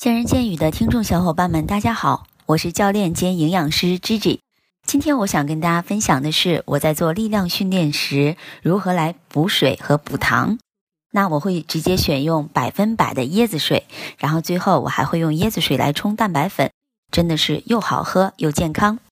见人见语的听众小伙伴们，大家好，我是教练兼营养师 Gigi。今天我想跟大家分享的是我在做力量训练时如何来补水和补糖。那我会直接选用百分百的椰子水，然后最后我还会用椰子水来冲蛋白粉，真的是又好喝又健康。